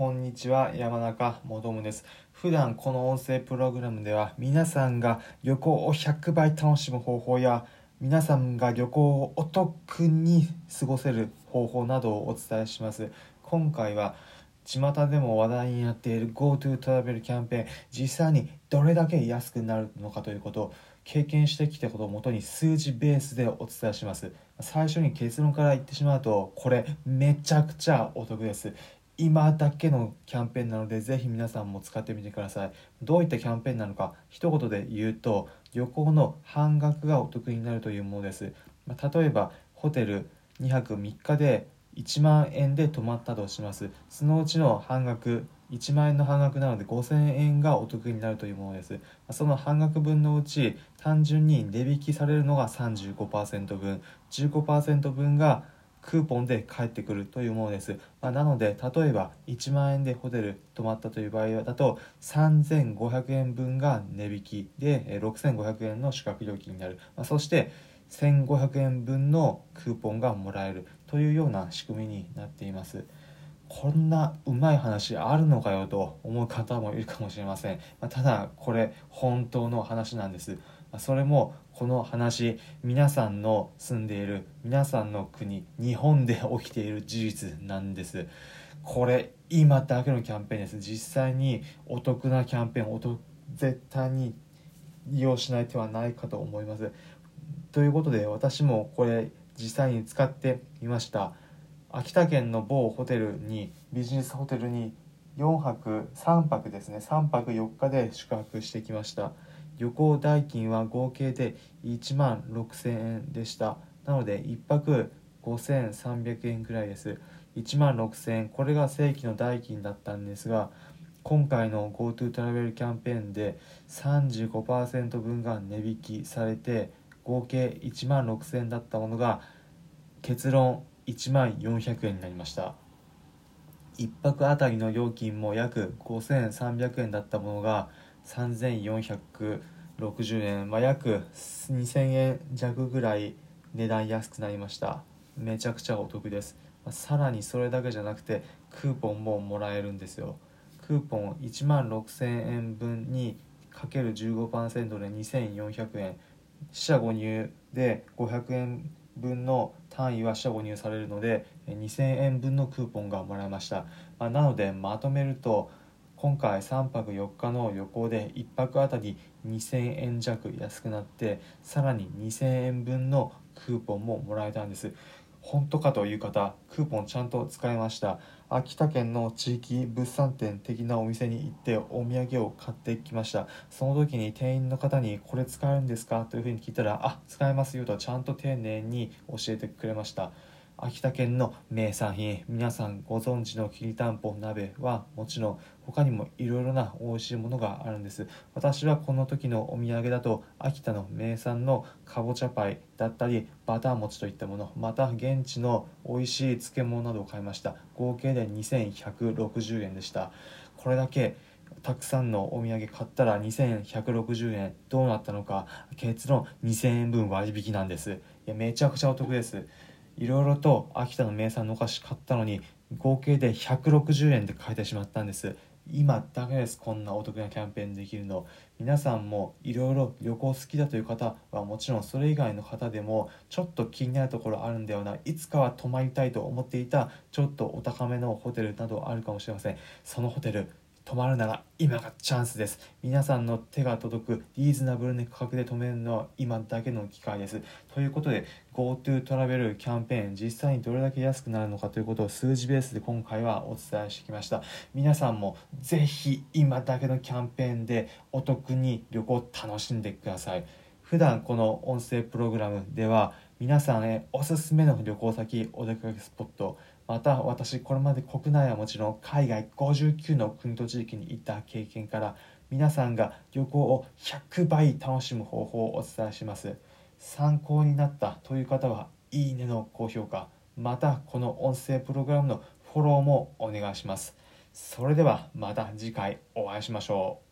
こんにちは山中もとむです。普段この音声プログラムでは皆さんが旅行を100倍楽しむ方法や皆さんが旅行をお得に過ごせる方法などをお伝えします。今回は巷でも話題になっている GoTo トラベルキャンペーン実際にどれだけ安くなるのかということを経験してきたことをもとに数字ベースでお伝えします。最初に結論から言ってしまうとこれめちゃくちゃお得です。今だけのキャンペーンなのでぜひ皆さんも使ってみてください。どういったキャンペーンなのか一言で言うと旅行の半額がお得になるというものです。例えばホテル2泊3日で1万円で泊まったとします。そのうちの半額1万円の半額なので5000円がお得になるというものです。その半額分のうち単純に値引きされるのが35%分。15%分がクーポンで返ってくるというものです、まあ、なので例えば1万円でホテル泊まったという場合だと3500円分が値引きで6500円の宿泊料金になる、まあ、そして1500円分のクーポンがもらえるというような仕組みになっています。こんなうまい話あるのかよと思う方もいるかもしれません、まあ、ただこれ本当の話なんです。それもこの話皆さんの住んでいる皆さんの国日本で起きている事実なんです。これ今だけのキャンペーンです。実際にお得なキャンペーンお絶対に利用しない手はないかと思います。ということで私もこれ実際に使ってみました。秋田県の某ホテルにビジネスホテルに4泊3泊ですね。3泊4日で宿泊してきました。旅行代金は合計で1万6000円でした。なので1泊5300円くらいです。1万6000円。これが正規の代金だったんですが今回の GoTo トラベルキャンペーンで35%分が値引きされて合計1万6000円だったものが結論1万400円になりました。1泊あたりの料金も約5300円だったものが3460円、まあ、約2000円弱ぐらい値段安くなりました。めちゃくちゃお得です、まあ、さらにそれだけじゃなくてクーポンももらえるんですよ。クーポン1万6000円分にかける15%で2400円。四捨五入で500円分の単位は四捨五入されるので2000円分のクーポンがもらえました、まあ、なのでまとめると今回3泊4日の旅行で1泊あたり2000円弱安くなってさらに2000円分のクーポンももらえたんです。本当かという方クーポンちゃんと使いました。秋田県の地域物産展的なお店に行ってお土産を買ってきました。その時に店員の方にこれ使えるんですか？というふうに聞いたらあ使えますよとちゃんと丁寧に教えてくれました。秋田県の名産品。皆さんご存知のきりたんぽ鍋はもちろん他にもいろいろな美味しいものがあるんです。私はこの時のお土産だと秋田の名産のかぼちゃパイだったりバター餅といったものまた現地の美味しい漬物などを買いました。合計で2160円でした。これだけたくさんのお土産買ったら2160円。どうなったのか。結論2000円分割引なんです。いやめちゃくちゃお得です。いろいろと秋田の名産のお菓子買ったのに合計で160円で買えてしまったんです。今だけですこんなお得なキャンペーンできるの。皆さんもいろいろ旅行好きだという方はもちろんそれ以外の方でもちょっと気になるところあるんだよないつかは泊まりたいと思っていたちょっとお高めのホテルなどあるかもしれません。そのホテル泊まるなら今がチャンスです。皆さんの手が届くリーズナブルな価格で泊めるのは今だけの機会です。ということで GoTo トラベルキャンペーン実際にどれだけ安くなるのかということを数字ベースで今回はお伝えしてきました。皆さんもぜひ今だけのキャンペーンでお得に旅行を楽しんでください。普段この音声プログラムでは皆さんへおすすめの旅行先お出かけスポットまた私これまで国内はもちろん海外59の国と地域に行った経験から皆さんが旅行を100倍楽しむ方法をお伝えします。参考になったという方はいいねの高評価。またこの音声プログラムのフォローもお願いします。それではまた次回お会いしましょう。